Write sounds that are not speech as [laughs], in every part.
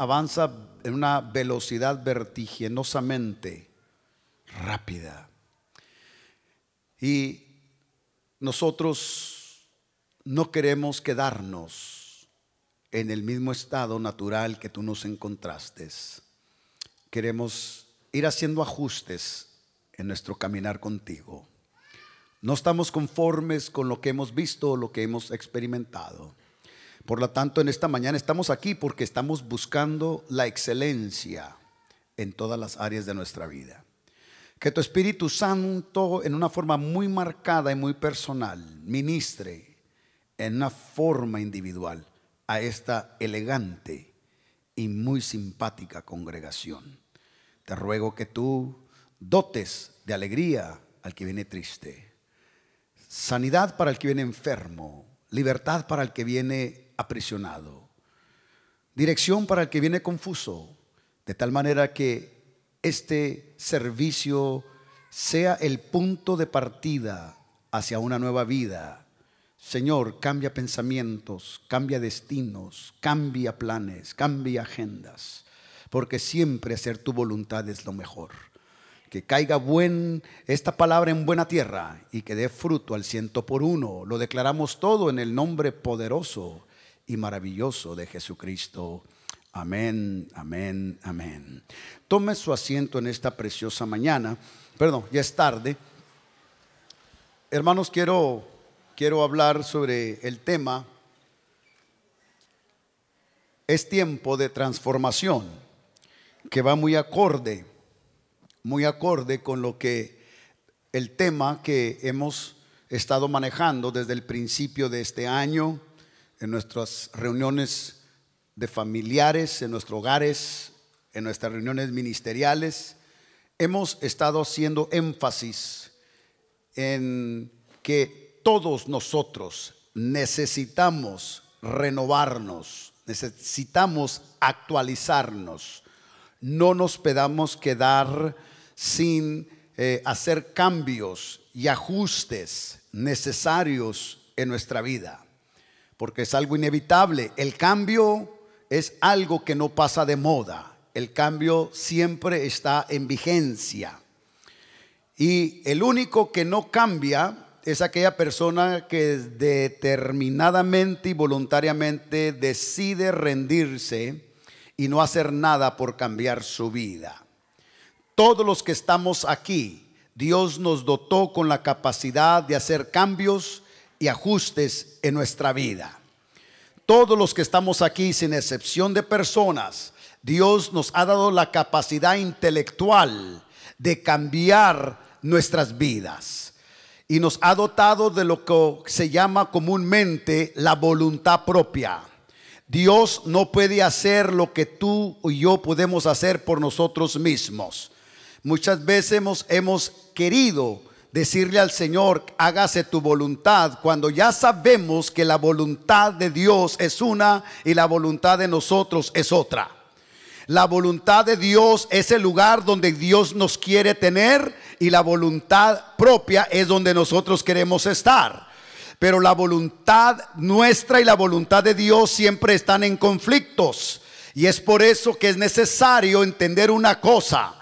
avanza en una velocidad vertiginosamente rápida. Y nosotros no queremos quedarnos en el mismo estado natural que tú nos encontraste. Queremos ir haciendo ajustes en nuestro caminar contigo. No estamos conformes con lo que hemos visto o lo que hemos experimentado. Por lo tanto, en esta mañana estamos aquí porque estamos buscando la excelencia en todas las áreas de nuestra vida. Que tu Espíritu Santo en una forma muy marcada y muy personal ministre en una forma individual a esta elegante y muy simpática congregación. Te ruego que tú dotes de alegría al que viene triste, sanidad para el que viene enfermo, libertad para el que viene aprisionado, dirección para el que viene confuso, de tal manera que este servicio sea el punto de partida hacia una nueva vida. Señor, cambia pensamientos, cambia destinos, cambia planes, cambia agendas, porque siempre hacer tu voluntad es lo mejor que caiga buen esta palabra en buena tierra y que dé fruto al ciento por uno. Lo declaramos todo en el nombre poderoso y maravilloso de Jesucristo. Amén, amén, amén. Tome su asiento en esta preciosa mañana. Perdón, ya es tarde. Hermanos, quiero quiero hablar sobre el tema es tiempo de transformación, que va muy acorde muy acorde con lo que el tema que hemos estado manejando desde el principio de este año en nuestras reuniones de familiares, en nuestros hogares, en nuestras reuniones ministeriales. Hemos estado haciendo énfasis en que todos nosotros necesitamos renovarnos, necesitamos actualizarnos. No nos podamos quedar sin eh, hacer cambios y ajustes necesarios en nuestra vida, porque es algo inevitable. El cambio es algo que no pasa de moda, el cambio siempre está en vigencia. Y el único que no cambia es aquella persona que determinadamente y voluntariamente decide rendirse y no hacer nada por cambiar su vida. Todos los que estamos aquí, Dios nos dotó con la capacidad de hacer cambios y ajustes en nuestra vida. Todos los que estamos aquí, sin excepción de personas, Dios nos ha dado la capacidad intelectual de cambiar nuestras vidas. Y nos ha dotado de lo que se llama comúnmente la voluntad propia. Dios no puede hacer lo que tú y yo podemos hacer por nosotros mismos. Muchas veces hemos, hemos querido decirle al Señor, hágase tu voluntad, cuando ya sabemos que la voluntad de Dios es una y la voluntad de nosotros es otra. La voluntad de Dios es el lugar donde Dios nos quiere tener y la voluntad propia es donde nosotros queremos estar. Pero la voluntad nuestra y la voluntad de Dios siempre están en conflictos. Y es por eso que es necesario entender una cosa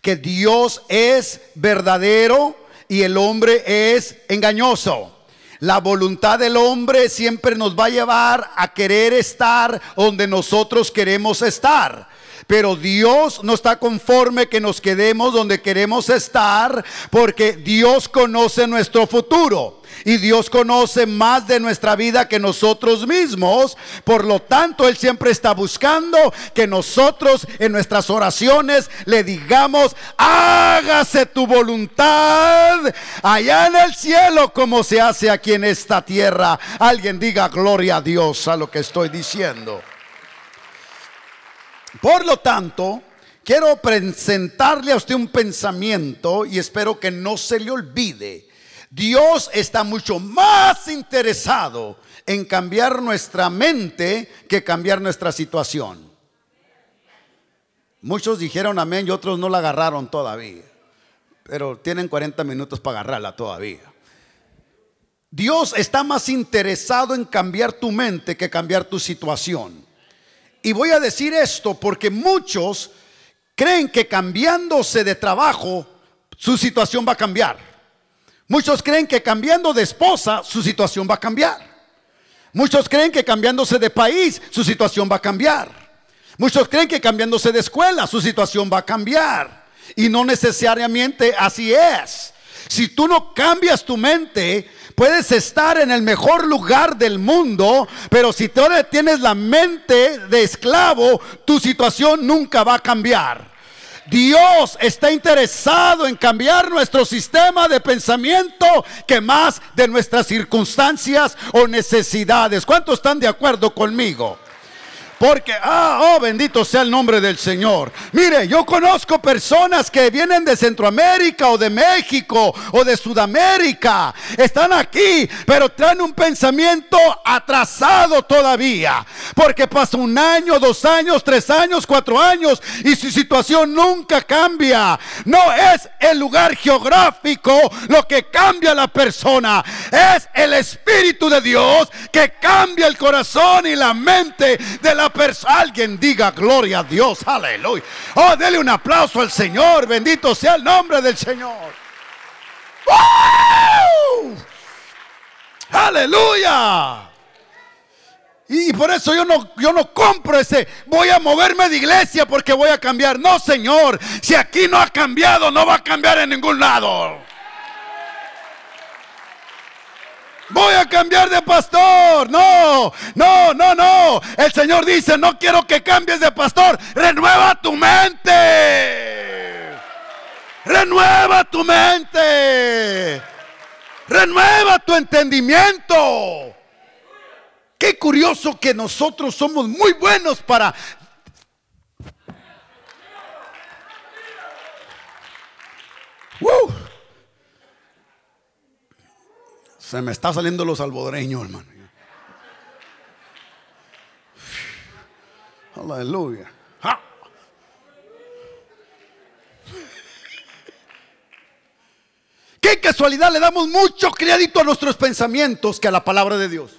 que Dios es verdadero y el hombre es engañoso. La voluntad del hombre siempre nos va a llevar a querer estar donde nosotros queremos estar. Pero Dios no está conforme que nos quedemos donde queremos estar porque Dios conoce nuestro futuro y Dios conoce más de nuestra vida que nosotros mismos. Por lo tanto, Él siempre está buscando que nosotros en nuestras oraciones le digamos, hágase tu voluntad allá en el cielo como se hace aquí en esta tierra. Alguien diga gloria a Dios a lo que estoy diciendo. Por lo tanto, quiero presentarle a usted un pensamiento y espero que no se le olvide Dios está mucho más interesado en cambiar nuestra mente que cambiar nuestra situación. Muchos dijeron amén y otros no la agarraron todavía. Pero tienen 40 minutos para agarrarla todavía. Dios está más interesado en cambiar tu mente que cambiar tu situación. Y voy a decir esto porque muchos creen que cambiándose de trabajo, su situación va a cambiar. Muchos creen que cambiando de esposa, su situación va a cambiar. Muchos creen que cambiándose de país, su situación va a cambiar. Muchos creen que cambiándose de escuela, su situación va a cambiar. Y no necesariamente así es. Si tú no cambias tu mente, puedes estar en el mejor lugar del mundo, pero si tú tienes la mente de esclavo, tu situación nunca va a cambiar. Dios está interesado en cambiar nuestro sistema de pensamiento que más de nuestras circunstancias o necesidades. ¿Cuántos están de acuerdo conmigo? Porque, ah, oh, bendito sea el nombre del Señor. Mire, yo conozco personas que vienen de Centroamérica o de México o de Sudamérica. Están aquí, pero traen un pensamiento atrasado todavía. Porque pasa un año, dos años, tres años, cuatro años y su situación nunca cambia. No es el lugar geográfico lo que cambia a la persona. Es el Espíritu de Dios que cambia el corazón y la mente de la Alguien diga gloria a Dios, aleluya. Oh, dele un aplauso al Señor. Bendito sea el nombre del Señor. Aleluya. Y por eso yo no, yo no compro ese, voy a moverme de iglesia porque voy a cambiar. No, Señor, si aquí no ha cambiado, no va a cambiar en ningún lado. Voy a cambiar de pastor. No, no, no, no. El Señor dice, no quiero que cambies de pastor. Renueva tu mente. Renueva tu mente. Renueva tu entendimiento. Qué curioso que nosotros somos muy buenos para Se me está saliendo los salvadoreños, hermano. Aleluya. Qué casualidad, le damos mucho crédito a nuestros pensamientos que a la palabra de Dios.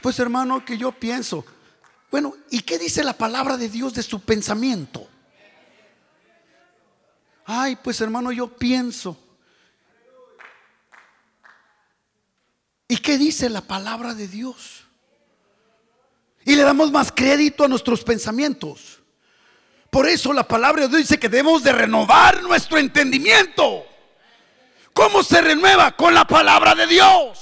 Pues hermano, que yo pienso, bueno, ¿y qué dice la palabra de Dios de su pensamiento? Ay, pues hermano, yo pienso. ¿Y qué dice la palabra de Dios? Y le damos más crédito a nuestros pensamientos. Por eso la palabra de Dios dice que debemos de renovar nuestro entendimiento. ¿Cómo se renueva? Con la palabra de Dios.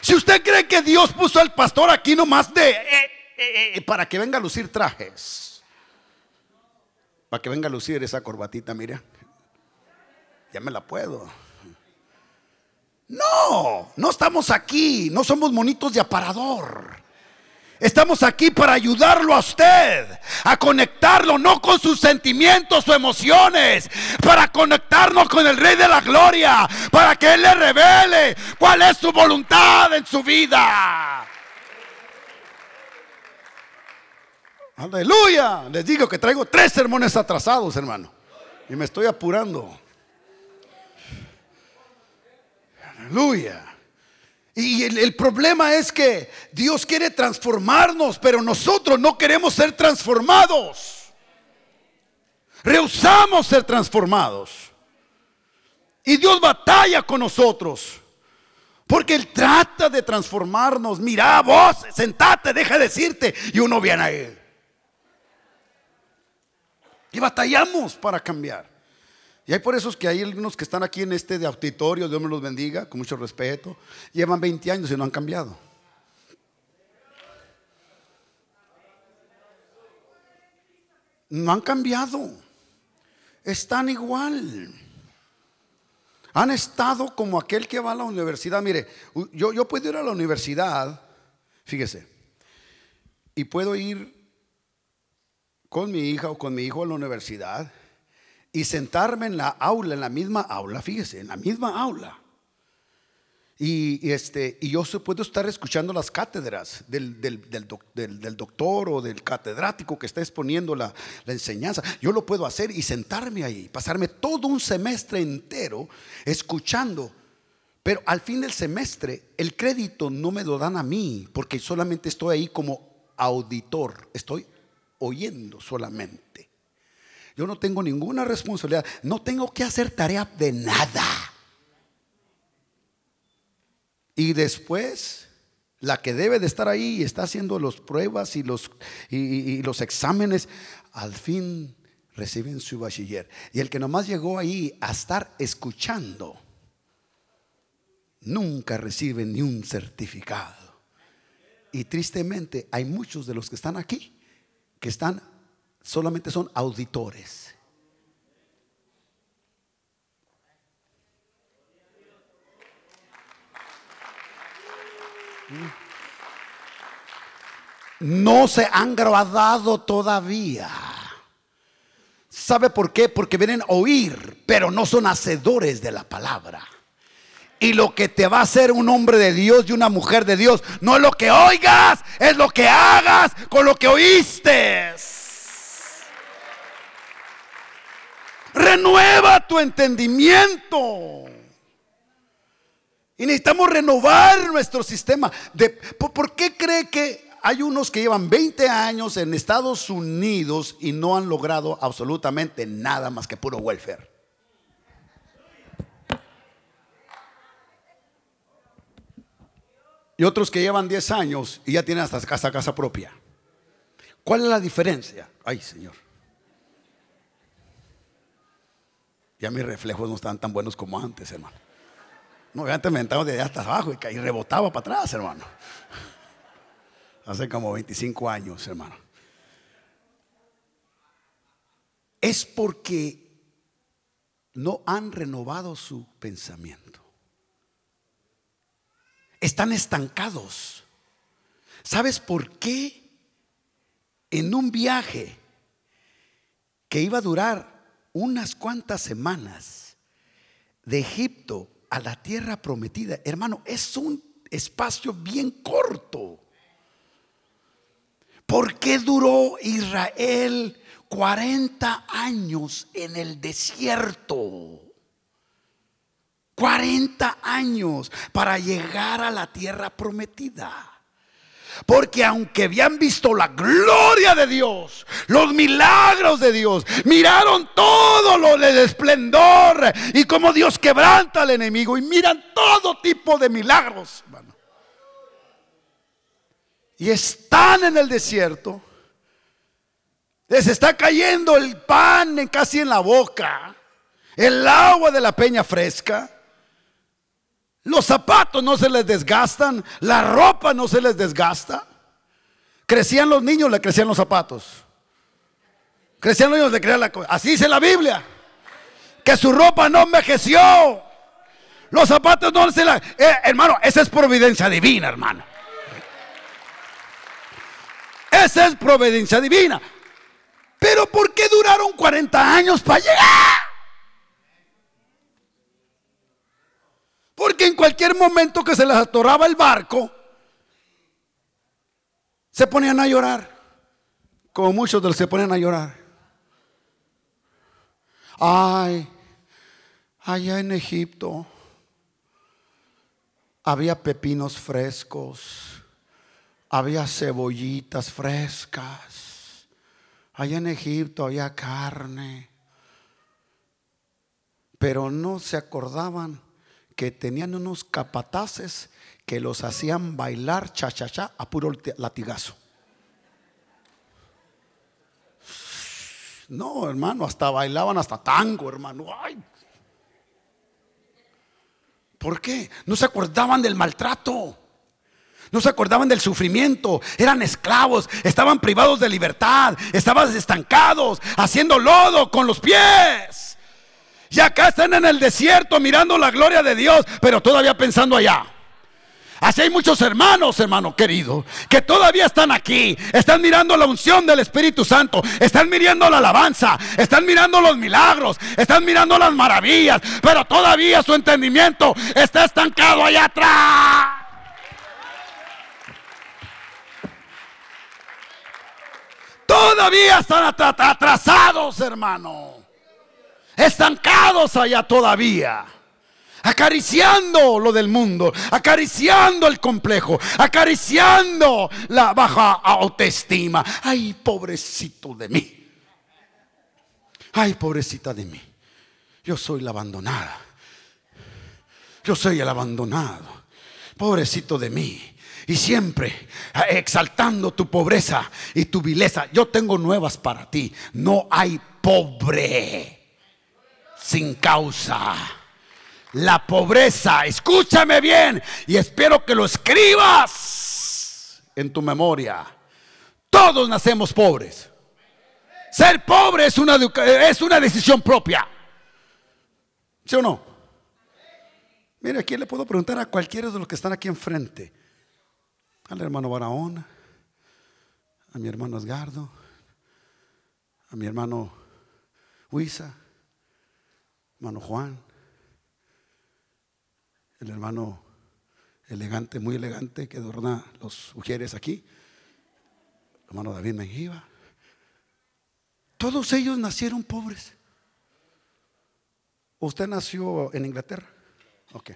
Si usted cree que Dios puso al pastor aquí nomás de eh, eh, eh, para que venga a lucir trajes, para que venga a lucir esa corbatita, mira, ya me la puedo. No, no estamos aquí, no somos monitos de aparador. Estamos aquí para ayudarlo a usted, a conectarlo no con sus sentimientos o emociones, para conectarnos con el Rey de la Gloria, para que Él le revele cuál es su voluntad en su vida. Aleluya. Les digo que traigo tres sermones atrasados, hermano. Y me estoy apurando. Aleluya. Y el, problema es que Dios quiere transformarnos, pero nosotros no queremos ser transformados. Rehusamos ser transformados. Y Dios batalla con nosotros. Porque Él trata de transformarnos. Mira vos, sentate, deja de decirte. Y uno viene a Él. Y batallamos para cambiar. Y hay por eso que hay algunos que están aquí en este de auditorio, Dios me los bendiga, con mucho respeto, llevan 20 años y no han cambiado. No han cambiado. Están igual. Han estado como aquel que va a la universidad. Mire, yo, yo puedo ir a la universidad, fíjese, y puedo ir con mi hija o con mi hijo a la universidad y sentarme en la aula, en la misma aula, fíjese, en la misma aula. Y, este, y yo puedo estar escuchando las cátedras del, del, doctor o del catedrático que está exponiendo la, la, enseñanza. Yo lo puedo hacer y sentarme ahí, pasarme todo un semestre entero escuchando. Pero al fin del semestre, el crédito no me lo dan a mí, porque solamente estoy ahí como auditor, estoy oyendo solamente. Yo no tengo ninguna responsabilidad, no tengo que hacer tarea de nada. Y después, la que debe de estar ahí y está haciendo las pruebas y los, y, los exámenes, al fin reciben su bachiller. Y el que nomás llegó ahí a estar escuchando, nunca recibe ni un certificado. Y tristemente hay muchos de los que están aquí que están solamente son auditores. No se han graduado todavía. ¿Sabe por qué? Porque vienen a oír, pero no son hacedores de la palabra. Y lo que te va a hacer un hombre de Dios y una mujer de Dios no es lo que oigas, es lo que hagas con lo que oíste. Renueva tu entendimiento. Y necesitamos renovar nuestro sistema. ¿por, qué cree que hay unos que llevan 20 años en Estados Unidos y no han logrado absolutamente nada más que puro welfare? y otros que llevan 10 años y ya tienen hasta casa, casa propia. ¿Cuál es la diferencia? Ay, Señor. Ya mis reflejos no están tan buenos como antes, hermano. No, antes me entraba de allá hasta abajo y, rebotaba para atrás, hermano. Hace como 25 años, hermano. Es porque no han renovado su pensamiento están estancados. ¿Sabes por qué? En un viaje que iba a durar unas cuantas semanas de Egipto a la tierra prometida, hermano, es un espacio bien corto. ¿Por qué duró Israel 40 años en el desierto? 40 años para llegar a la tierra prometida. Porque aunque habían visto la gloria de Dios, los milagros de Dios, miraron todo lo del esplendor y cómo Dios quebranta al enemigo y miran todo tipo de milagros, Y están en el desierto. Les está cayendo el pan casi en la boca, el agua de la peña fresca. Los zapatos no se les desgastan, la ropa no se les desgasta. Crecían los niños, le crecían los zapatos. Crecían los niños, le crecían la Así dice la Biblia. Que su ropa no envejeció. Los zapatos no se la... Eh, hermano, esa es providencia divina, hermano. Esa es providencia divina. Pero ¿por qué duraron 40 años para llegar? Porque en cualquier momento que se les atoraba el barco, se ponían a llorar. Como muchos de los se ponían a llorar. Ay, allá en Egipto había pepinos frescos, había cebollitas frescas. Allá en Egipto había carne. Pero no se acordaban que tenían unos capataces que los hacían bailar cha cha cha a puro latigazo. No, hermano, hasta bailaban hasta tango, hermano. ¿Por qué? No se acordaban del maltrato. No se acordaban del sufrimiento. Eran esclavos. Estaban privados de libertad. Estaban estancados. Haciendo lodo con los pies. Y acá están en el desierto mirando la gloria de Dios, pero todavía pensando allá. Así hay muchos hermanos, hermano querido, que todavía están aquí, están mirando la unción del Espíritu Santo, están mirando la alabanza, están mirando los milagros, están mirando las maravillas, pero todavía su entendimiento está estancado allá atrás. Todavía están atrasados, hermano estancados allá todavía. acariciando lo del mundo, acariciando el complejo, acariciando la baja autoestima. Ay, pobrecito de mí. Ay, pobrecita de mí. Yo soy la abandonada. Yo soy el abandonado. Pobrecito de mí. Y siempre exaltando tu pobreza y tu vileza. Yo tengo nuevas para ti. No hay pobre sin causa. La pobreza, escúchame bien y espero que lo escribas en tu memoria. Todos nacemos pobres. Ser pobre es una, es una decisión propia. ¿Sí o no? Mire, aquí le puedo preguntar a cualquiera de los que están aquí enfrente. Al hermano Barahona, a mi hermano Edgardo, a mi hermano Huiza, hermano Juan, el hermano elegante, muy elegante, que adorna los mujeres aquí, hermano David Menjiva. Todos ellos nacieron pobres. ¿Usted nació en Inglaterra? Ok.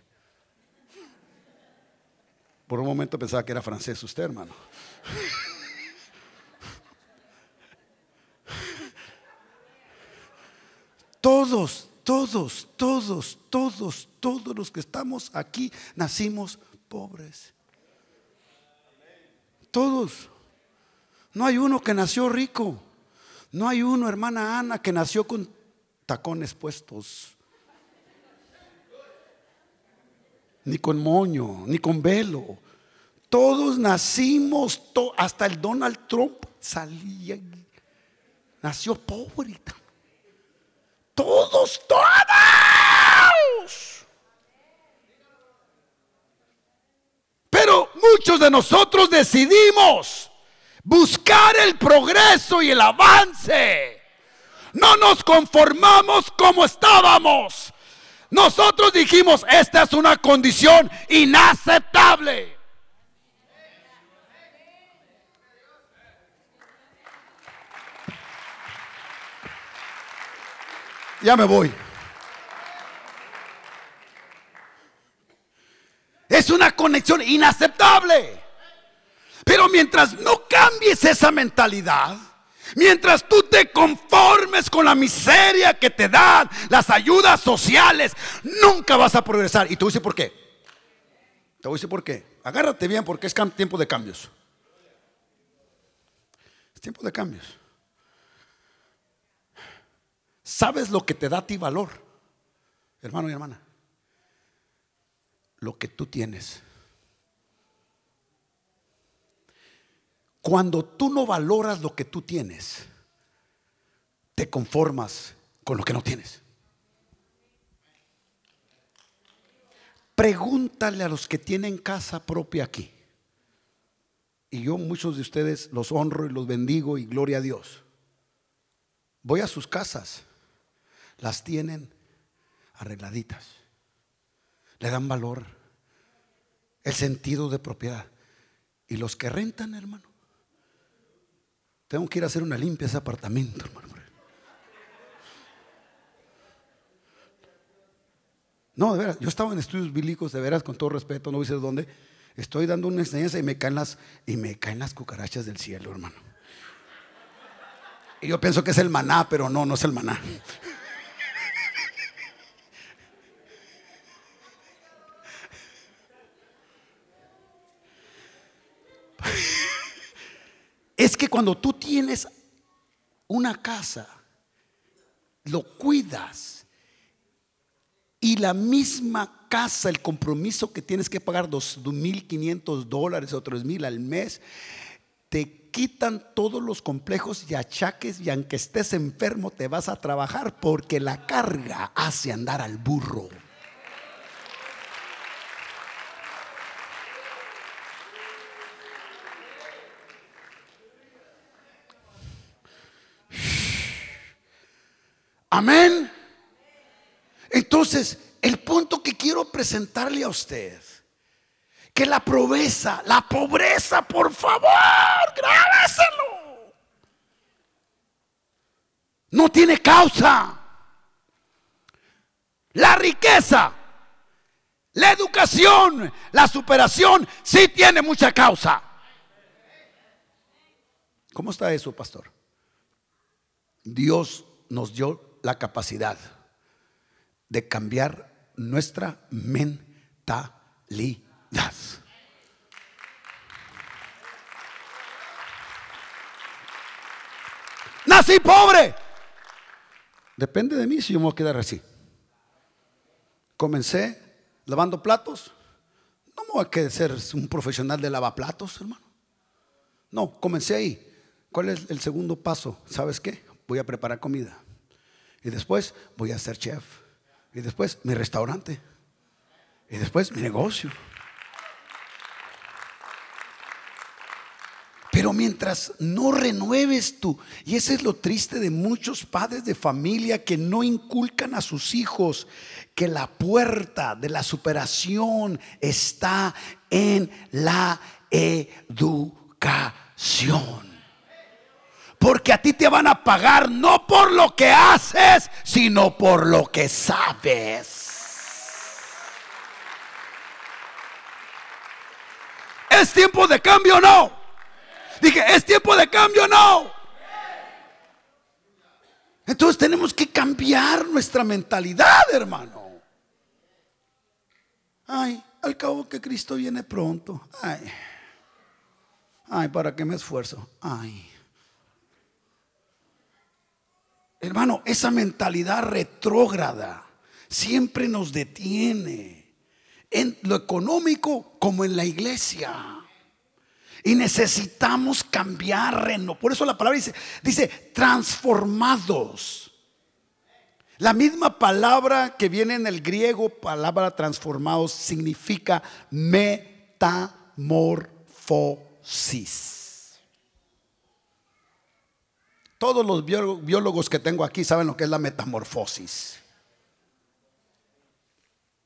Por un momento pensaba que era francés usted, hermano. [laughs] Todos, todos, todos, todos, todos los que estamos aquí nacimos pobres. Todos. No hay uno que nació rico. No hay uno, hermana Ana, que nació con tacones puestos. Ni con moño, ni con velo. Todos nacimos, hasta el Donald Trump salía, nació pobre. Todos, todos. Pero muchos de nosotros decidimos buscar el progreso y el avance. No nos conformamos como estábamos. Nosotros dijimos, esta es una condición inaceptable. Ya me voy. Es una conexión inaceptable. Pero mientras no cambies esa mentalidad, mientras tú te conformes con la miseria que te dan las ayudas sociales, nunca vas a progresar. Y a decir por qué. Te voy a decir por qué. Agárrate bien porque es tiempo de cambios. Es tiempo de cambios. ¿Sabes lo que te da a ti valor, hermano y hermana? Lo que tú tienes. Cuando tú no valoras lo que tú tienes, te conformas con lo que no tienes. Pregúntale a los que tienen casa propia aquí. Y yo muchos de ustedes los honro y los bendigo y gloria a Dios. Voy a sus casas, las tienen arregladitas, le dan valor, el sentido de propiedad. Y los que rentan, hermano, tengo que ir a hacer una limpia ese apartamento, hermano. No, de veras, yo estaba en estudios bíblicos, de veras, con todo respeto, no voy a decir dónde. Estoy dando una enseñanza y me caen las, y me caen las cucarachas del cielo, hermano. Y yo pienso que es el maná, pero no, no es el maná. Es que cuando tú tienes una casa, lo cuidas y la misma casa, el compromiso que tienes que pagar dos mil quinientos dólares o tres mil al mes, te quitan todos los complejos y achaques y aunque estés enfermo te vas a trabajar porque la carga hace andar al burro. Amén. Entonces, el punto que quiero presentarle a usted, que la pobreza, la pobreza, por favor, grábeselo. No tiene causa. La riqueza La educación, la superación, sí tiene mucha causa. ¿Cómo está eso, pastor? Dios nos dio la capacidad de cambiar nuestra mentalidad. Nací pobre. Depende de mí si yo me voy a quedar así. Comencé lavando platos. No me voy a quedar ser un profesional de lavaplatos, hermano. No, comencé ahí. ¿Cuál es el segundo paso? ¿Sabes qué? Voy a preparar comida. Y después voy a ser chef. Y después mi restaurante. Y después mi negocio. Pero mientras no renueves tú, y ese es lo triste de muchos padres de familia que no inculcan a sus hijos que la puerta de la superación está en la educación. Porque a ti te van a pagar no por lo que haces, sino por lo que sabes. ¿Es tiempo de cambio o no? Dije, ¿es tiempo de cambio o no? Entonces tenemos que cambiar nuestra mentalidad, hermano. Ay, al cabo que Cristo viene pronto. Ay, ay, ¿para qué me esfuerzo? Ay. Hermano, esa mentalidad retrógrada siempre nos detiene en lo económico como en la iglesia. Y necesitamos cambiar, por eso la palabra dice, dice transformados. La misma palabra que viene en el griego, palabra transformados, significa metamorfosis. Todos los biólogos que tengo aquí saben lo que es la metamorfosis.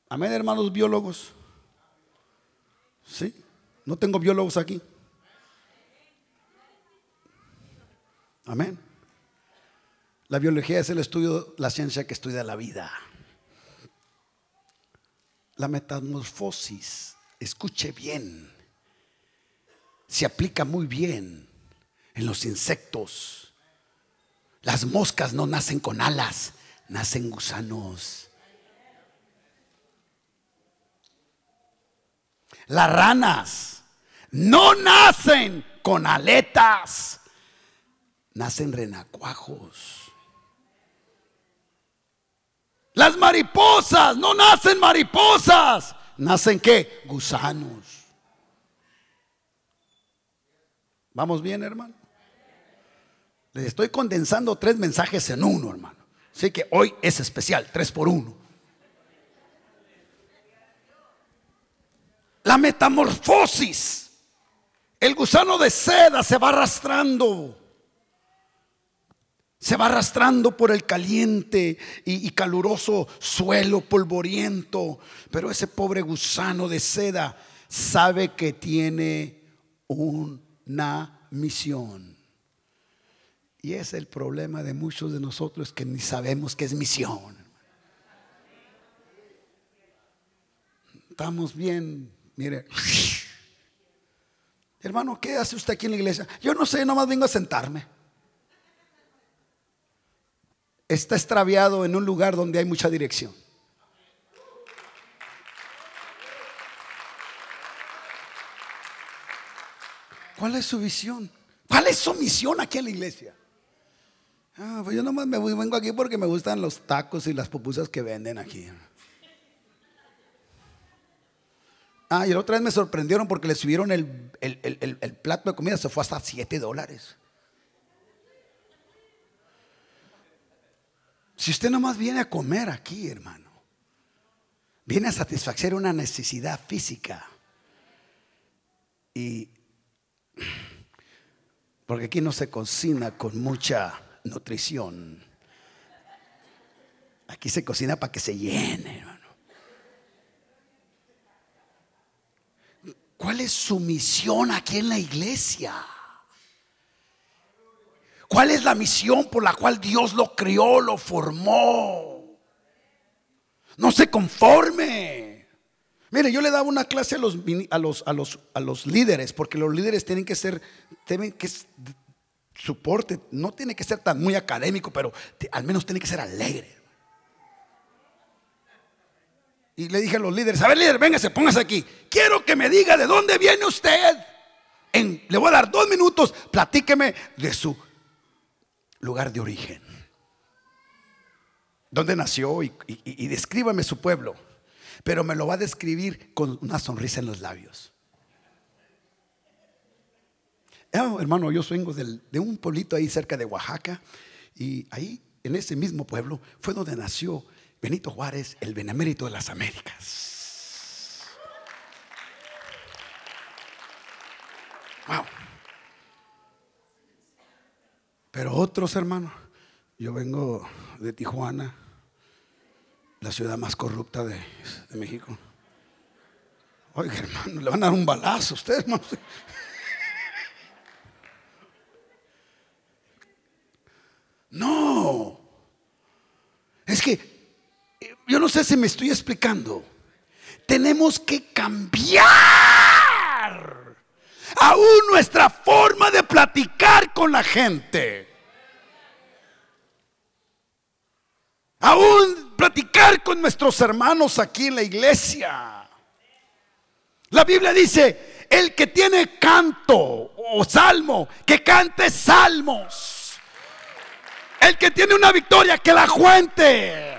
Amén, hermanos biólogos. ¿Sí? No tengo biólogos aquí. Amén. La biología es el estudio, la ciencia que estudia la vida. La metamorfosis, escuche bien, se aplica muy bien en los insectos las moscas no nacen con alas, nacen gusanos. Las ranas no nacen con aletas, nacen renacuajos. Las mariposas no nacen mariposas, nacen qué? Gusanos. ¿Vamos bien, hermano? Les estoy condensando tres mensajes en uno, hermano. Así que hoy es especial, tres por uno. La metamorfosis. El gusano de seda se va arrastrando. Se va arrastrando por el caliente y, caluroso suelo polvoriento. Pero ese pobre gusano de seda sabe que tiene una misión. Y es el problema de muchos de nosotros que ni sabemos que es misión. Estamos bien, mire. [laughs] Hermano, ¿qué hace usted aquí en la iglesia? Yo no sé, nomás vengo a sentarme. Está extraviado en un lugar donde hay mucha dirección. ¿Cuál es su visión? ¿Cuál es su misión aquí en la iglesia? Ah, pues yo nomás me vengo aquí porque me gustan los tacos y las pupusas que venden aquí. Ah, y la otra vez me sorprendieron porque le subieron el, el plato de comida, se fue hasta 7 dólares. Si usted nomás viene a comer aquí, hermano, viene a satisfacer una necesidad física. Y porque aquí no se cocina con mucha nutrición. Aquí se cocina para que se llene, hermano. ¿Cuál es su misión aquí en la iglesia? ¿Cuál es la misión por la cual Dios lo crió, lo formó? No se conforme. Mire, yo le daba una clase a los, a los, a los, a los líderes, porque los líderes tienen que ser, tienen que soporte, no tiene que ser tan muy académico, pero al menos tiene que ser alegre. Y le dije a los líderes, a ver líder, véngase, póngase aquí. Quiero que me diga de dónde viene usted. le voy a dar dos minutos, platíqueme de su lugar de origen. ¿Dónde nació? Y, y descríbame su pueblo. Pero me lo va a describir con una sonrisa en los labios. Oh, hermano, yo vengo de un pueblito ahí cerca de Oaxaca y ahí, en ese mismo pueblo, fue donde nació Benito Juárez, el benemérito de las Américas. Wow. Pero otros hermanos, yo vengo de Tijuana, la ciudad más corrupta de, México. Oiga, hermano, le van a dar un balazo a usted, hermano. No. Es que yo no sé si me estoy explicando. Tenemos que cambiar aún nuestra forma de platicar con la gente. Aún platicar con nuestros hermanos aquí en la iglesia. La Biblia dice, el que tiene canto o salmo, que cante salmos. El que tiene una victoria, que la cuente.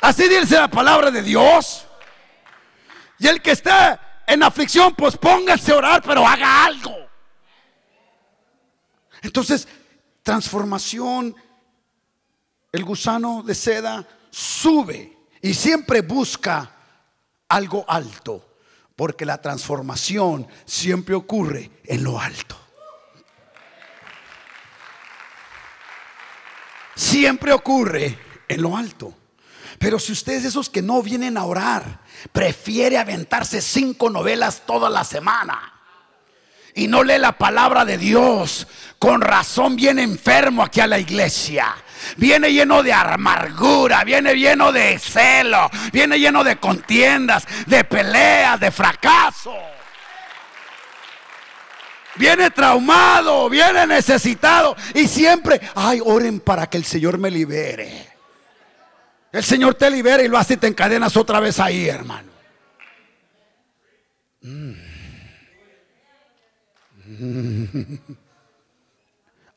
Así dice la palabra de Dios. Y el que está en aflicción, pues póngase a orar, pero haga algo. Entonces, transformación, el gusano de seda sube y siempre busca algo alto, porque la transformación siempre ocurre en lo alto. Siempre ocurre en lo alto. Pero si usted es de esos que no vienen a orar, prefiere aventarse cinco novelas toda la semana y no lee la palabra de Dios, con razón viene enfermo aquí a la iglesia. Viene lleno de amargura, viene lleno de celo, viene lleno de contiendas, de peleas, de fracaso viene traumado, viene necesitado y siempre, ay, oren para que el Señor me libere. El Señor te libera y lo hace y te encadenas otra vez ahí, hermano. Mm. [laughs]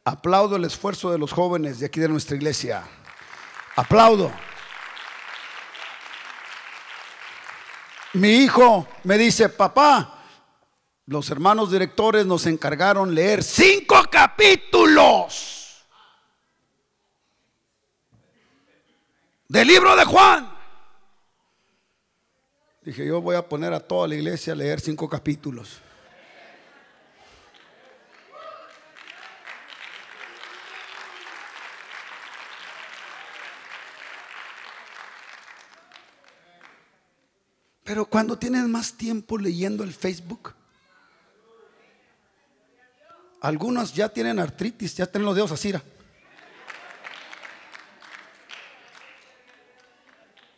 Aplaudo el esfuerzo de los jóvenes de aquí de nuestra iglesia. Aplaudo. Mi hijo me dice, papá, los hermanos directores nos encargaron leer cinco capítulos del libro de Juan. Dije, yo voy a poner a toda la iglesia a leer cinco capítulos. Pero cuando tienes más tiempo leyendo el Facebook, algunos ya tienen artritis, ya tienen los dedos así.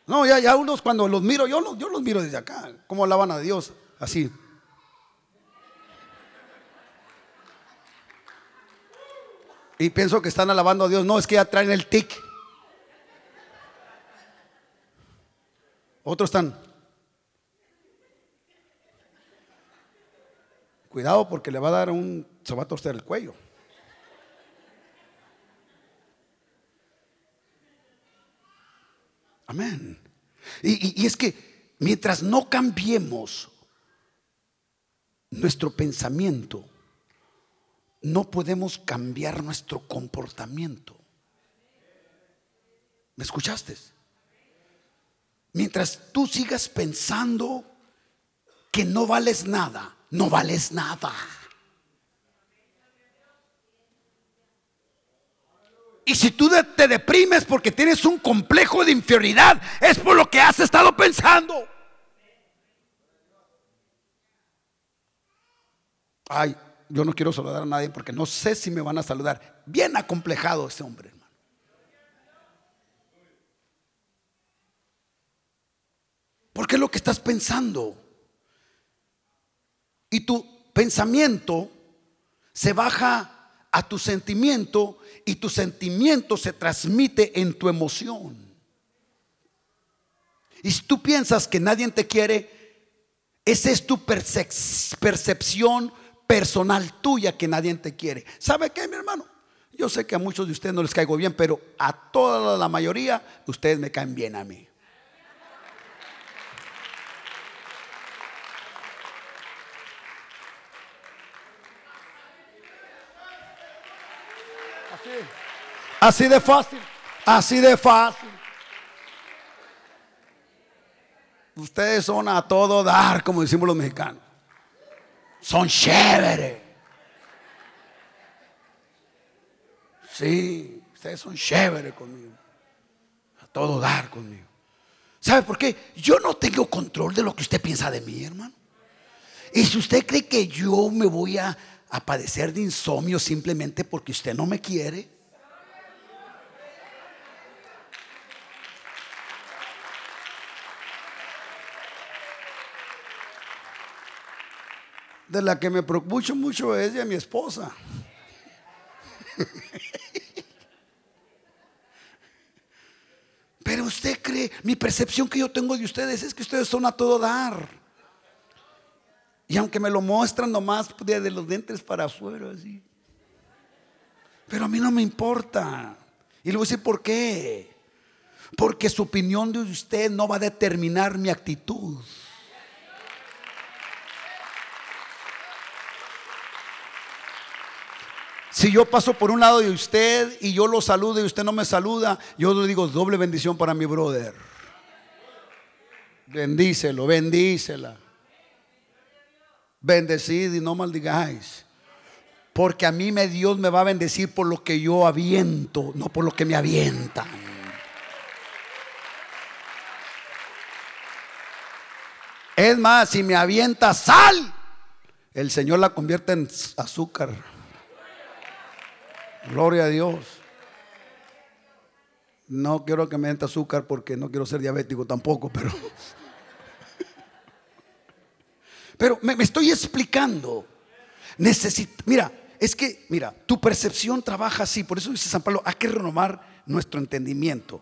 No, ya, ya unos cuando los miro, yo los, yo los miro desde acá, como alaban a Dios, así. Y pienso que están alabando a Dios. No, es que ya traen el tic. Otros están. Cuidado porque le va a dar un, se va a torcer el cuello. Amén. Y, es que mientras no cambiemos nuestro pensamiento, no podemos cambiar nuestro comportamiento. ¿Me escuchaste? Mientras tú sigas pensando que no vales nada, no vales nada. Y si tú te deprimes porque tienes un complejo de inferioridad, es por lo que has estado pensando. Ay, yo no quiero saludar a nadie porque no sé si me van a saludar. Bien acomplejado ese hombre, hermano. Porque lo que estás pensando. Y tu pensamiento se baja a tu sentimiento y tu sentimiento se transmite en tu emoción. Y si tú piensas que nadie te quiere, esa es tu percepción personal tuya que nadie te quiere. ¿Sabe qué, mi hermano? Yo sé que a muchos de ustedes no les caigo bien, pero a toda la mayoría ustedes me caen bien a mí. Así de fácil, así de fácil. Ustedes son a todo dar, como decimos los mexicanos. Son chéveres. Sí, ustedes son chéveres conmigo. A todo dar conmigo. ¿Sabe por qué? Yo no tengo control de lo que usted piensa de mí, hermano. Y si usted cree que yo me voy a, a padecer de insomnio simplemente porque usted no me quiere, de la que me preocupo mucho es de mi esposa. Pero usted cree, mi percepción que yo tengo de ustedes es que ustedes son a todo dar. Y aunque me lo muestran nomás de los dientes para afuera, así. Pero a mí no me importa. Y le voy a decir por qué. Porque su opinión de usted no va a determinar mi actitud. Si yo paso por un lado de usted y yo lo saludo y usted no me saluda, yo le digo doble bendición para mi brother. Bendícelo, bendícela. Bendecid y no maldigáis. Porque a mí me, Dios me va a bendecir por lo que yo aviento, no por lo que me avientan. Es más, si me avienta sal, el Señor la convierte en azúcar. Gloria a Dios. No quiero que me entre azúcar porque no quiero ser diabético tampoco, pero. Pero me, estoy explicando. Necesito, mira, es que, mira, tu percepción trabaja así. Por eso dice San Pablo, hay que renovar nuestro entendimiento.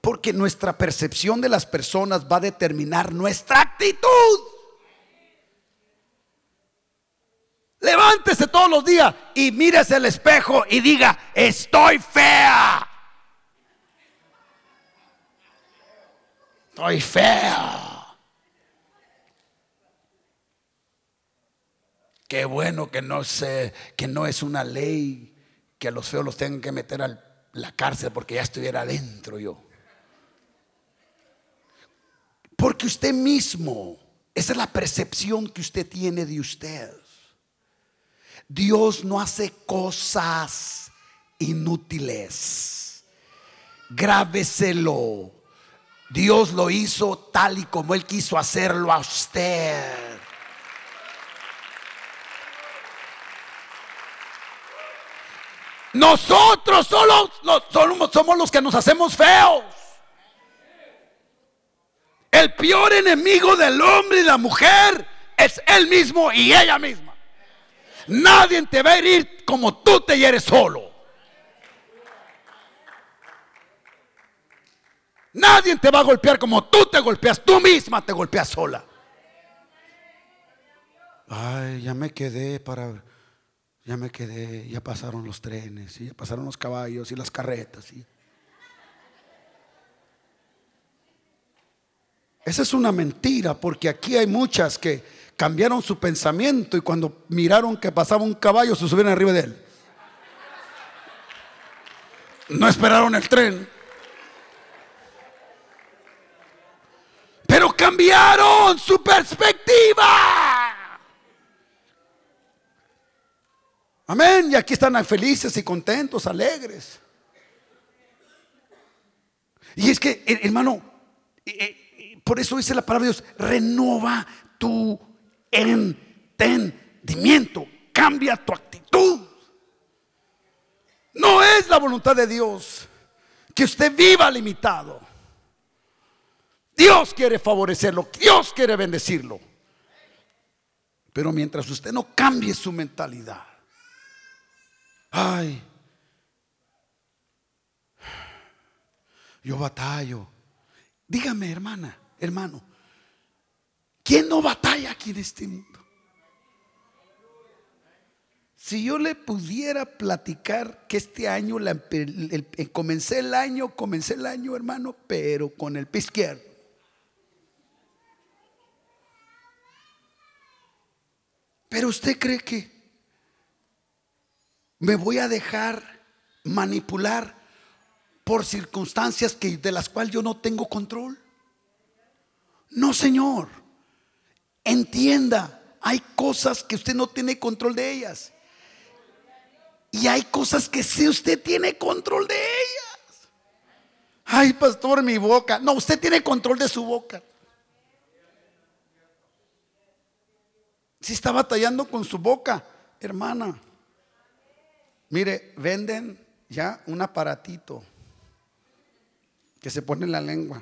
Porque nuestra percepción de las personas va a determinar nuestra actitud. Levántese todos los días y mírese el espejo y diga, estoy fea. Estoy fea. Qué bueno que no sé, que no es una ley que a los feos los tengan que meter a la cárcel porque ya estuviera adentro yo. Porque usted mismo, esa es la percepción que usted tiene de usted. Dios no hace cosas inútiles. Grábeselo. Dios lo hizo tal y como Él quiso hacerlo a usted. Nosotros solo, somos los que nos hacemos feos. El peor enemigo del hombre y la mujer es él mismo y ella misma. Nadie te va a herir como tú te hieres solo. Nadie te va a golpear como tú te golpeas. Tú misma te golpeas sola. Ay, ya me quedé para... Ya me quedé, ya pasaron los trenes, ya pasaron los caballos y las carretas. Esa es una mentira, porque aquí hay muchas que cambiaron su pensamiento y cuando miraron que pasaba un caballo se subieron arriba de él. No esperaron el tren. Pero cambiaron su perspectiva. Amén. Y aquí están felices y contentos, alegres. Y es que, hermano, eh, eh, por eso dice la palabra de Dios, renova tu entendimiento. Cambia tu actitud. No es la voluntad de Dios que usted viva limitado. Dios quiere favorecerlo, Dios quiere bendecirlo. Pero mientras usted no cambie su mentalidad, ay, yo batallo. Dígame, hermana, hermano, ¿quién no batalla aquí en este mundo? Si yo le pudiera platicar que este año, comencé el año, comencé el año, hermano, pero con el pie izquierdo. Pero usted cree que me voy a dejar manipular por circunstancias que, de las cuales yo no tengo control. No, Señor. Entienda, hay cosas que usted no tiene control de ellas. Y hay cosas que sí usted tiene control de ellas. Ay, pastor, mi boca. No, usted tiene control de su boca. Si está batallando con su boca, hermana. Mire, venden ya un aparatito que se pone en la lengua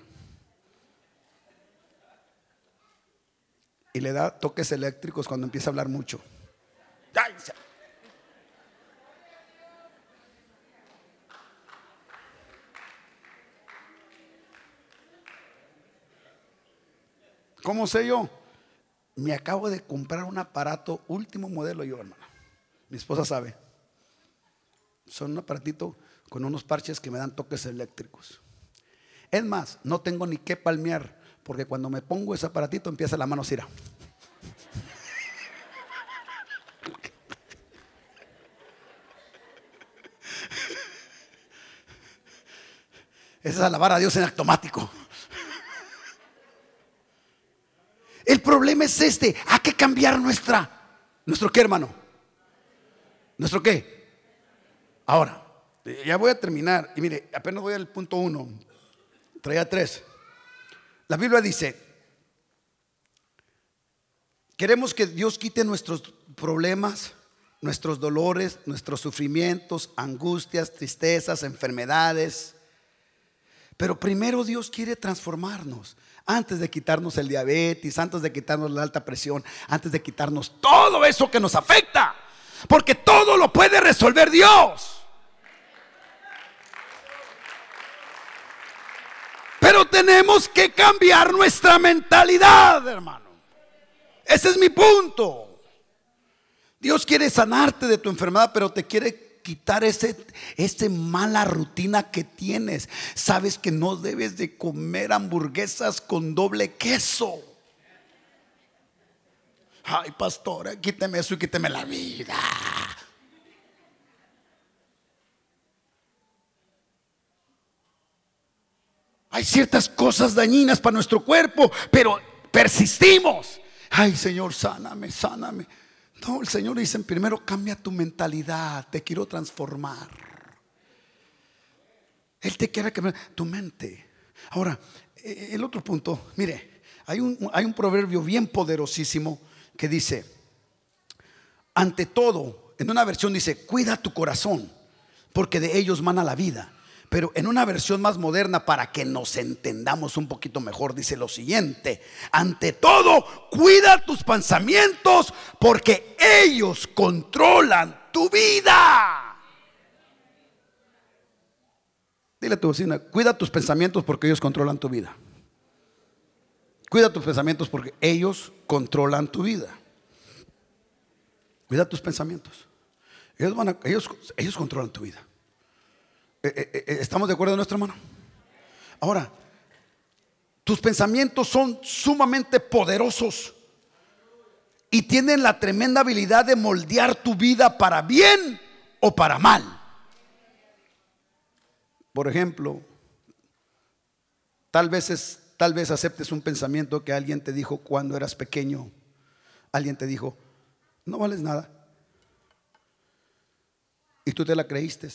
y le da toques eléctricos cuando empieza a hablar mucho. ¿Cómo sé yo? Me acabo de comprar un aparato último modelo yo, hermano. Mi esposa sabe. Son un aparatito con unos parches que me dan toques eléctricos. Es más, no tengo ni qué palmear, porque cuando me pongo ese aparatito empieza la mano a Esa es alabar a Dios en automático. El problema es este. Hay que cambiar nuestra, nuestro qué, hermano. ¿Nuestro qué? Ahora, ya voy a terminar. Y mire, apenas voy al punto uno. Traía tres. La Biblia dice, queremos que Dios quite nuestros problemas, nuestros dolores, nuestros sufrimientos, angustias, tristezas, enfermedades. Pero primero Dios quiere transformarnos antes de quitarnos el diabetes, antes de quitarnos la alta presión, antes de quitarnos todo eso que nos afecta. Porque todo lo puede resolver Dios. Pero tenemos que cambiar nuestra mentalidad, hermano. Ese es mi punto. Dios quiere sanarte de tu enfermedad, pero te quiere quitar ese, ese mala rutina que tienes. Sabes que no debes de comer hamburguesas con doble queso. Ay, pastora, quíteme eso y quíteme la vida. Hay ciertas cosas dañinas para nuestro cuerpo, pero persistimos. Ay, Señor, sáname, sáname. No, el Señor dice, primero cambia tu mentalidad, te quiero transformar. Él te quiere cambiar tu mente. Ahora, eh, el otro punto, mire, hay un, hay un proverbio bien poderosísimo que dice, ante todo, en una versión dice, cuida tu corazón, porque de ellos mana la vida. Pero en una versión más moderna, para que nos entendamos un poquito mejor, dice lo siguiente, ante todo, cuida tus pensamientos porque ellos controlan tu vida. Dile a tu vecina, cuida tus pensamientos porque ellos controlan tu vida. Cuida tus pensamientos porque ellos controlan tu vida. Cuida tus pensamientos. Ellos, van ellos, ellos controlan tu vida. Eh, eh, eh, ¿Estamos de acuerdo, nuestro hermano? Ahora, tus pensamientos son sumamente poderosos y tienen la tremenda habilidad de moldear tu vida para bien o para mal. Por ejemplo, tal vez, tal vez aceptes un pensamiento que alguien te dijo cuando eras pequeño. Alguien te dijo, no vales nada. Y tú te la creíste.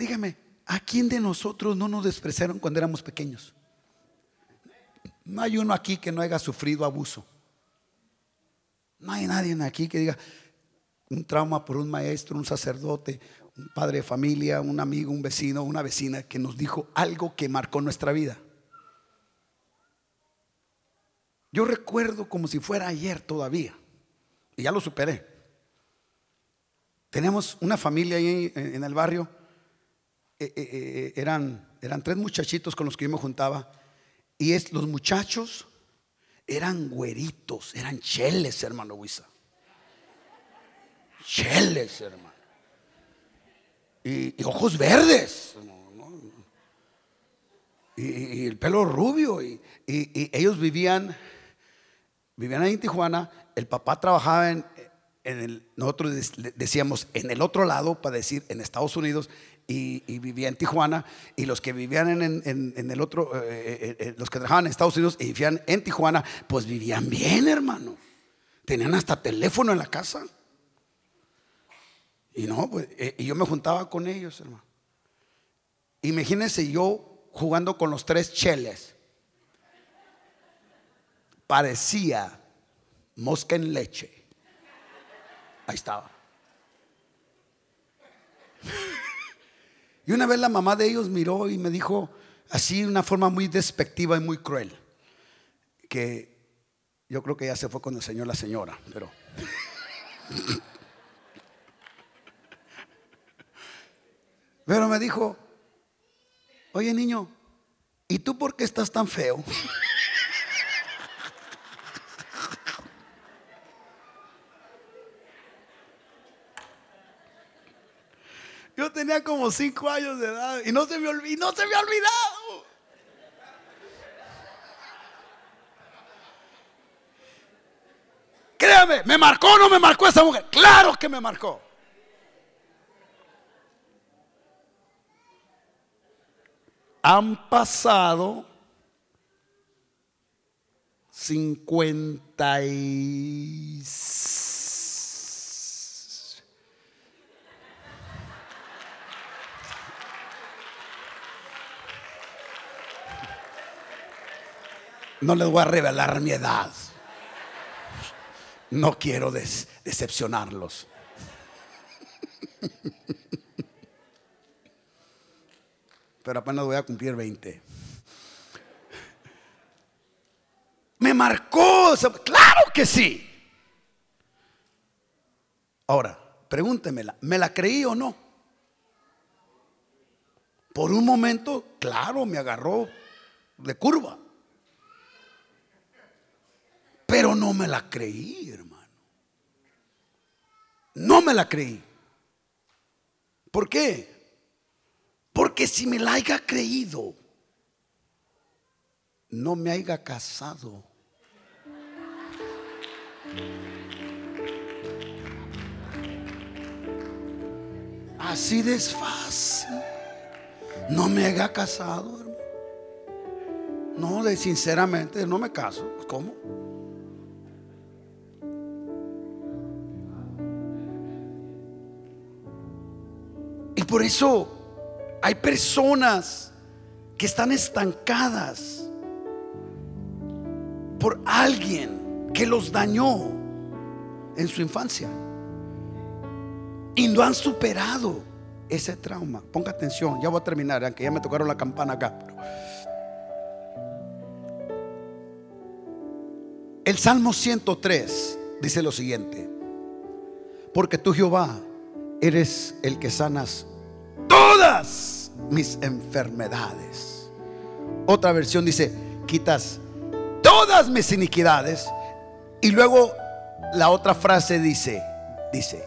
Dígame, ¿a quién de nosotros no nos despreciaron cuando éramos pequeños? No hay uno aquí que no haya sufrido abuso. No hay nadie aquí que diga un trauma por un maestro, un sacerdote, un padre de familia, un amigo, un vecino, una vecina que nos dijo algo que marcó nuestra vida. Yo recuerdo como si fuera ayer todavía, y ya lo superé. Tenemos una familia ahí en el barrio, eh, eh, eh, eran, eran tres muchachitos con los que yo me juntaba, y es, los muchachos eran güeritos, eran cheles, hermano Huiza. Cheles, hermano. Y, ojos verdes. Y, el pelo rubio. Y, ellos vivían, vivían ahí en Tijuana. El papá trabajaba en, el, nosotros decíamos en el otro lado, para decir en Estados Unidos, y, vivía en Tijuana. Y los que vivían en, el otro, eh, eh, eh, los que trabajaban en Estados Unidos y vivían en Tijuana, pues vivían bien, hermano. Tenían hasta teléfono en la casa. Y no, pues, y yo me juntaba con ellos, hermano. Imagínense yo jugando con los tres cheles. Parecía mosca en leche. Ahí estaba. Y una vez la mamá de ellos miró y me dijo así de una forma muy despectiva y muy cruel, que yo creo que ya se fue con el Señor la señora, pero... [laughs] Pero me dijo, oye niño, ¿y tú por qué estás tan feo? Yo tenía como cinco años de edad y no se me, olvidó, no se me ha olvidado. Créame, ¿me marcó o no me marcó esa mujer? Claro que me marcó. Han pasado 56 No les voy a revelar mi edad. No quiero decepcionarlos. Pero apenas voy a cumplir 20. Me marcó. Claro que sí. Ahora, pregúntemela. ¿Me la creí o no? Por un momento, claro, me agarró de curva. Pero no me la creí, hermano. No me la creí. ¿Por qué? Porque si me la haya creído, no me haya casado. Así de. No me haya casado, hermano. No, de sinceramente, no me caso. ¿Cómo? Por eso hay personas que están estancadas por alguien que los dañó en su infancia y no han superado ese trauma. Ponga atención, ya voy a terminar, aunque ya me tocaron la campana acá. El Salmo 103 dice lo siguiente, porque tú Jehová eres el que sanas todas mis enfermedades. Otra versión dice, quitas todas mis iniquidades. Y luego la otra frase dice, dice,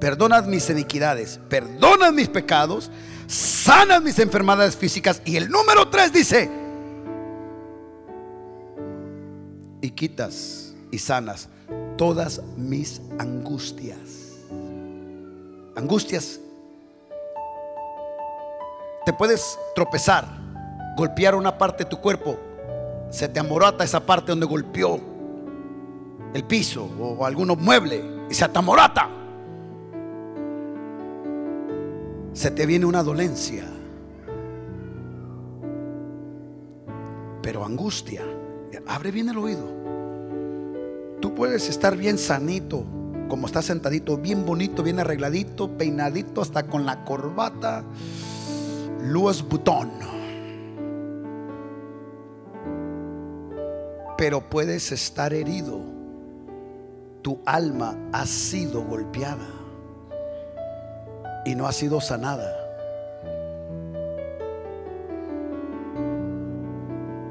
perdonad mis iniquidades, perdonad mis pecados, sanas mis enfermedades físicas. Y el número tres dice, y quitas y sanas todas mis angustias. Angustias te puedes tropezar, golpear una parte de tu cuerpo, se te amorata esa parte donde golpeó el piso o algunos muebles y se te amorata. Se te viene una dolencia. Pero angustia, abre bien el oído. Tú puedes estar bien sanito, como está sentadito, bien bonito, bien arregladito, peinadito, hasta con la corbata. Louis Vuitton. Pero puedes estar herido. Tu alma ha sido golpeada y no ha sido sanada.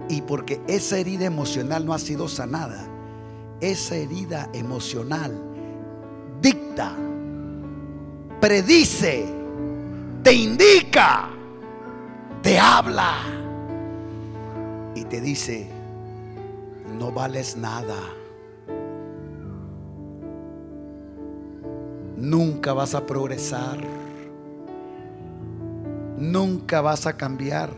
Y porque esa herida emocional no ha sido sanada, esa herida emocional dicta, predice, te indica, te habla y te dice, no vales nada. Nunca vas a progresar. Nunca vas a cambiar.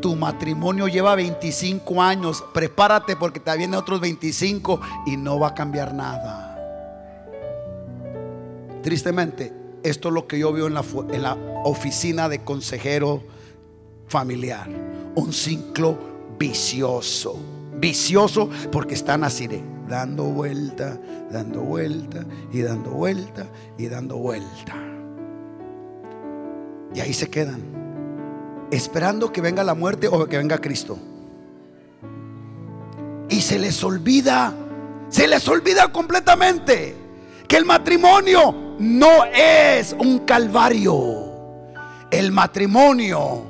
Tu matrimonio lleva 25 años. Prepárate porque te vienen otros 25 y no va a cambiar nada. Tristemente, esto es lo que yo veo en la, en la oficina de consejero familiar. Un ciclo vicioso. Vicioso porque están así de dando vuelta, dando vuelta y dando vuelta y dando vuelta. Y ahí se quedan, esperando que venga la muerte o que venga Cristo. Y se les olvida, se les olvida completamente que el matrimonio no es un calvario. El matrimonio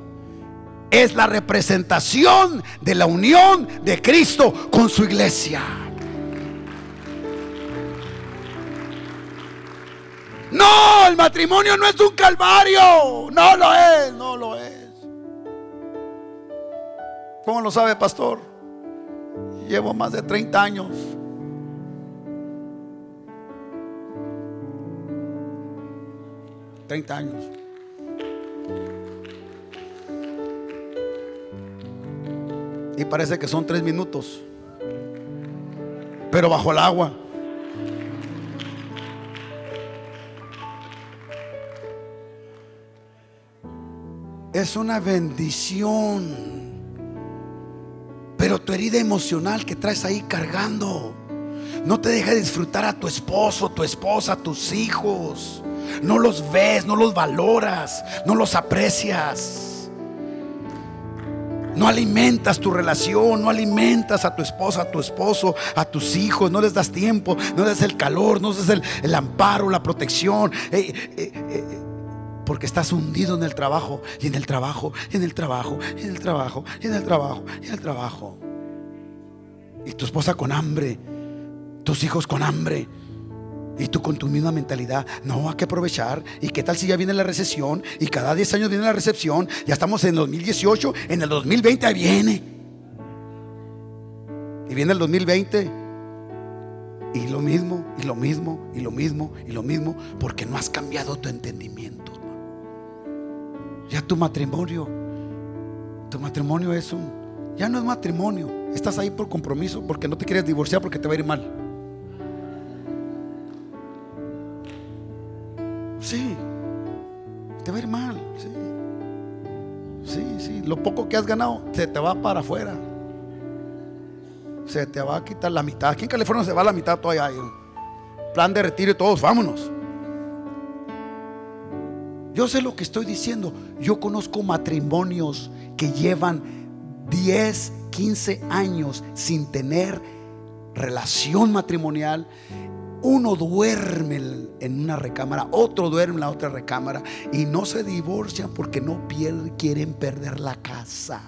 es la representación de la unión de Cristo con su iglesia. No, el matrimonio no es un calvario. No lo es, no lo es. ¿Cómo lo sabe, pastor? Llevo más de 30 años. ¿30 años? Y parece que son tres minutos. Pero bajo el agua. Es una bendición. Pero tu herida emocional que traes ahí cargando no te deja disfrutar a tu esposo, tu esposa, tus hijos. No los ves, no los valoras, no los aprecias. No alimentas tu relación, no alimentas a tu esposa, a tu esposo, a tus hijos, no les das tiempo, no les das el calor, no les das el, amparo, la protección. Eh, eh, eh, porque estás hundido en el trabajo, y en el trabajo, y en el trabajo, y en el trabajo, y en el trabajo, y en el trabajo. Y tu esposa con hambre, tus hijos con hambre. Y tú con tu misma mentalidad, no, hay que aprovechar. ¿Y qué tal si ya viene la recesión? Y cada 10 años viene la recepción. Ya estamos en 2018, en el 2020 ahí viene. Y viene el 2020. Y lo mismo, y lo mismo, y lo mismo, y lo mismo. Porque no has cambiado tu entendimiento. Ya tu matrimonio, tu matrimonio es un, ya no es matrimonio. Estás ahí por compromiso porque no te quieres divorciar porque te va a ir mal. Sí, te va a ir mal. Sí. sí, sí. Lo poco que has ganado se te va para afuera. Se te va a quitar la mitad. Aquí en California se va la mitad todavía. Plan de retiro y todos, vámonos. Yo sé lo que estoy diciendo. Yo conozco matrimonios que llevan 10, 15 años sin tener relación matrimonial uno duerme en una recámara, otro duerme en la otra recámara y no se divorcian porque no quieren perder la casa.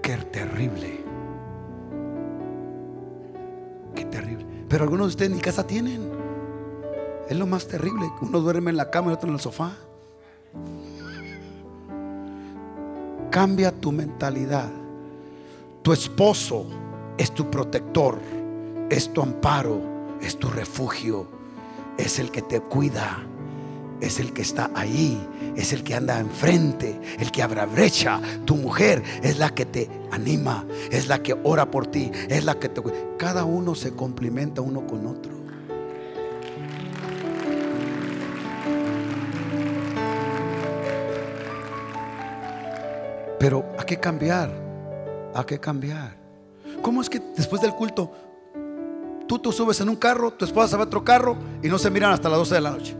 Qué terrible. Qué terrible. Pero algunos de ustedes ni casa tienen. Es lo más terrible. Uno duerme en la cama y otro en el sofá. Cambia tu mentalidad. Tu esposo es tu protector, es tu amparo, es tu refugio, es el que te cuida, es el que está ahí, es el que anda enfrente, el que abra brecha. Tu mujer es la que te anima, es la que ora por ti, es la que te... Cada uno se complementa uno con otro. Pero hay que cambiar hay que cambiar. ¿Cómo es que después del culto tú te subes en un carro, tu esposa va a otro carro y no se miran hasta las 12 de la noche?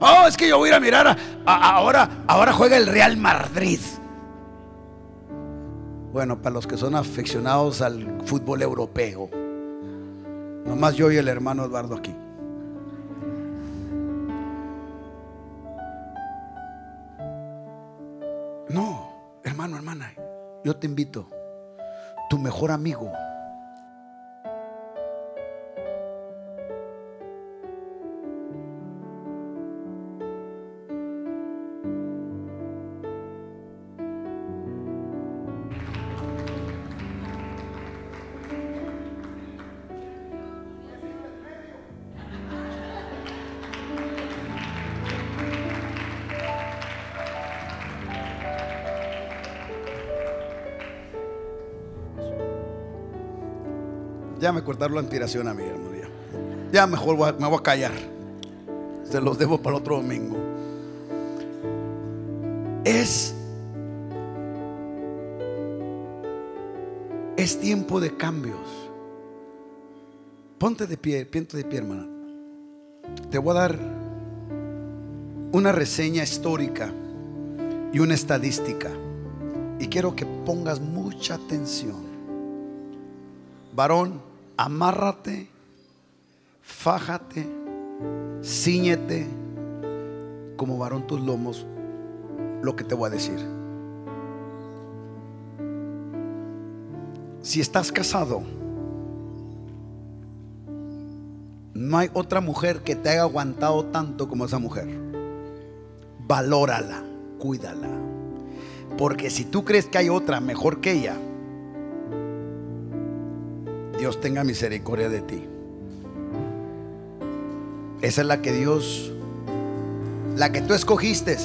Oh, es que yo voy a ir a mirar ahora, ahora juega el Real Madrid. Bueno, para los que son aficionados al fútbol europeo, nomás yo y el hermano Eduardo aquí. Yo te invito, tu mejor amigo Ya me cortaron la inspiración a mí, hermano. Ya, mejor me voy a callar. Se los debo para otro domingo. Es es tiempo de cambios. Ponte de pie, ponte de pie, hermana. Te voy a dar una reseña histórica y una estadística. Y quiero que pongas mucha atención. Varón, amárrate, fájate, ciñete como varón tus lomos, lo que te voy a decir. Si estás casado, no hay otra mujer que te haya aguantado tanto como esa mujer. Valórala, cuídala. Porque si tú crees que hay otra mejor que ella, Dios tenga misericordia de ti. Esa es la que Dios, la que tú escogiste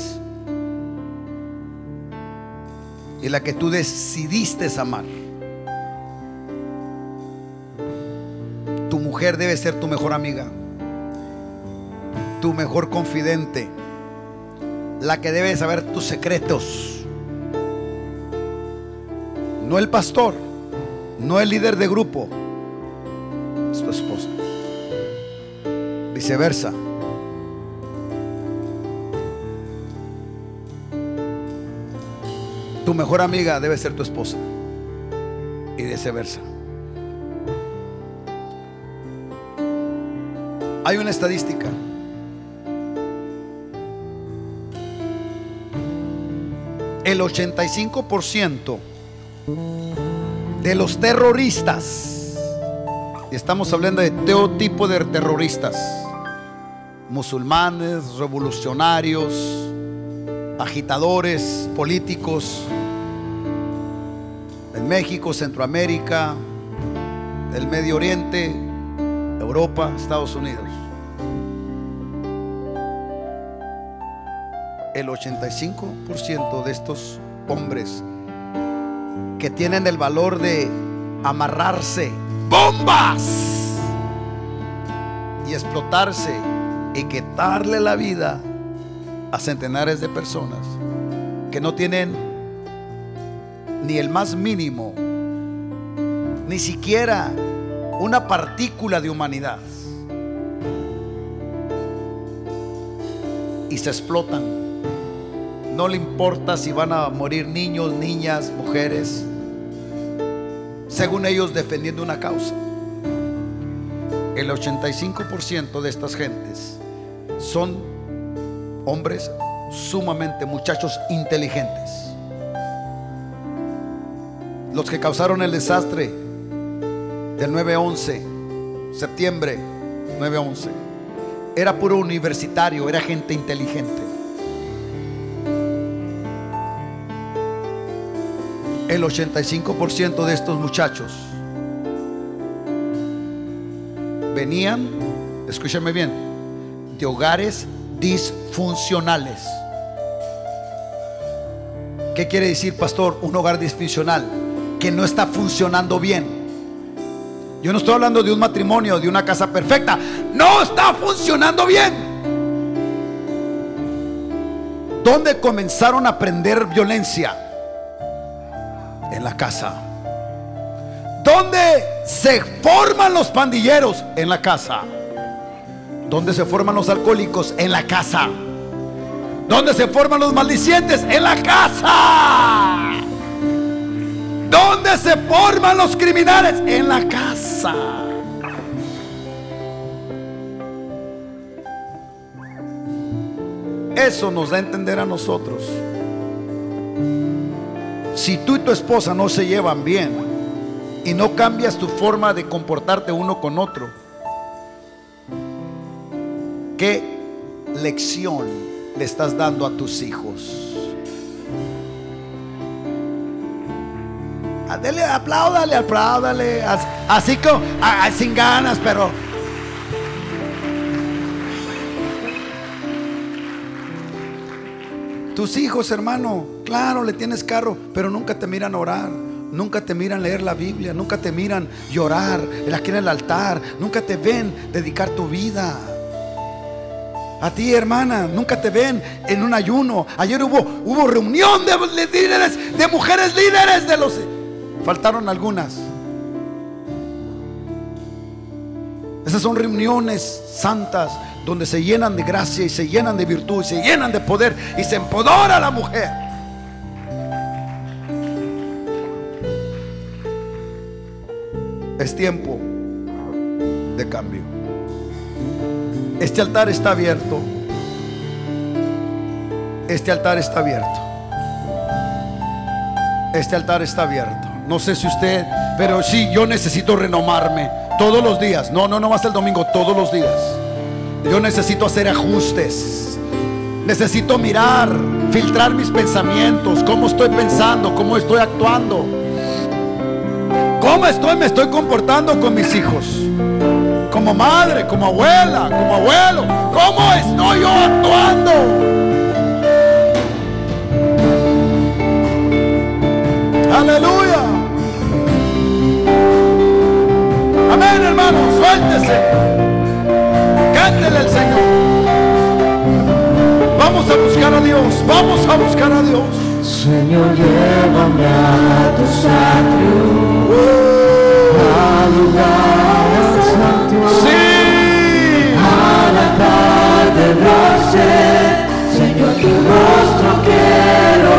y la que tú decidiste amar. Tu mujer debe ser tu mejor amiga, tu mejor confidente, la que debe saber tus secretos. No el pastor, no el líder de grupo, tu esposa. Viceversa. Tu mejor amiga debe ser tu esposa. Y viceversa. Hay una estadística. El 85% de los terroristas estamos hablando de todo tipo de terroristas. Musulmanes, revolucionarios, agitadores, políticos. En México, Centroamérica, el Medio Oriente, Europa, Estados Unidos. El 85% de estos hombres que tienen el valor de amarrarse bombas y explotarse y quitarle la vida a centenares de personas que no tienen ni el más mínimo, ni siquiera una partícula de humanidad. Y se explotan. No le importa si van a morir niños, niñas, mujeres según ellos defendiendo una causa. El 85% de estas gentes son hombres sumamente muchachos inteligentes. Los que causaron el desastre del 9-11, septiembre 9-11, era puro universitario, era gente inteligente. El 85% de estos muchachos venían, escúchame bien, de hogares disfuncionales. ¿Qué quiere decir, pastor? Un hogar disfuncional que no está funcionando bien. Yo no estoy hablando de un matrimonio, de una casa perfecta. No está funcionando bien. ¿Dónde comenzaron a aprender violencia? En la casa. ¿Dónde se forman los pandilleros? En la casa. ¿Dónde se forman los alcohólicos? En la casa. ¿Dónde se forman los maldicientes? En la casa. ¿Dónde se forman los criminales? En la casa. Eso nos da a entender a nosotros. Si tú y tu esposa no se llevan bien y no cambias tu forma de comportarte uno con otro, ¿qué lección le estás dando a tus hijos? Ah, Dele, apláudale, apláudale, as- así como, sin ganas, pero Tus hijos, hermano, claro, le tienes carro, pero nunca te miran orar, nunca te miran leer la Biblia, nunca te miran llorar aquí en el altar, nunca te ven dedicar tu vida. A ti, hermana, nunca te ven en un ayuno. Ayer hubo, hubo reunión de, de líderes, de mujeres líderes de los... Faltaron algunas. Esas son reuniones santas donde se llenan de gracia y se llenan de virtud y se llenan de poder y se empodora a la mujer. Es tiempo de cambio. Este altar está abierto. Este altar está abierto. Este altar está abierto. No sé si usted, pero sí, yo necesito renomarme todos los días. No, no, no más el domingo, todos los días. Yo necesito hacer ajustes. Necesito mirar, filtrar mis pensamientos, cómo estoy pensando, cómo estoy actuando. ¿Cómo estoy? Me estoy comportando con mis hijos. Como madre, como abuela, como abuelo. ¿Cómo estoy yo actuando? Aleluya. Amén, hermano. Suéltese. Cántele al Señor. Vamos a buscar a Dios. Vamos a buscar a Dios. Señor, llévame a tus atrios, a lugares santos, Sí. a la tarde nace. Señor, tu rostro quiero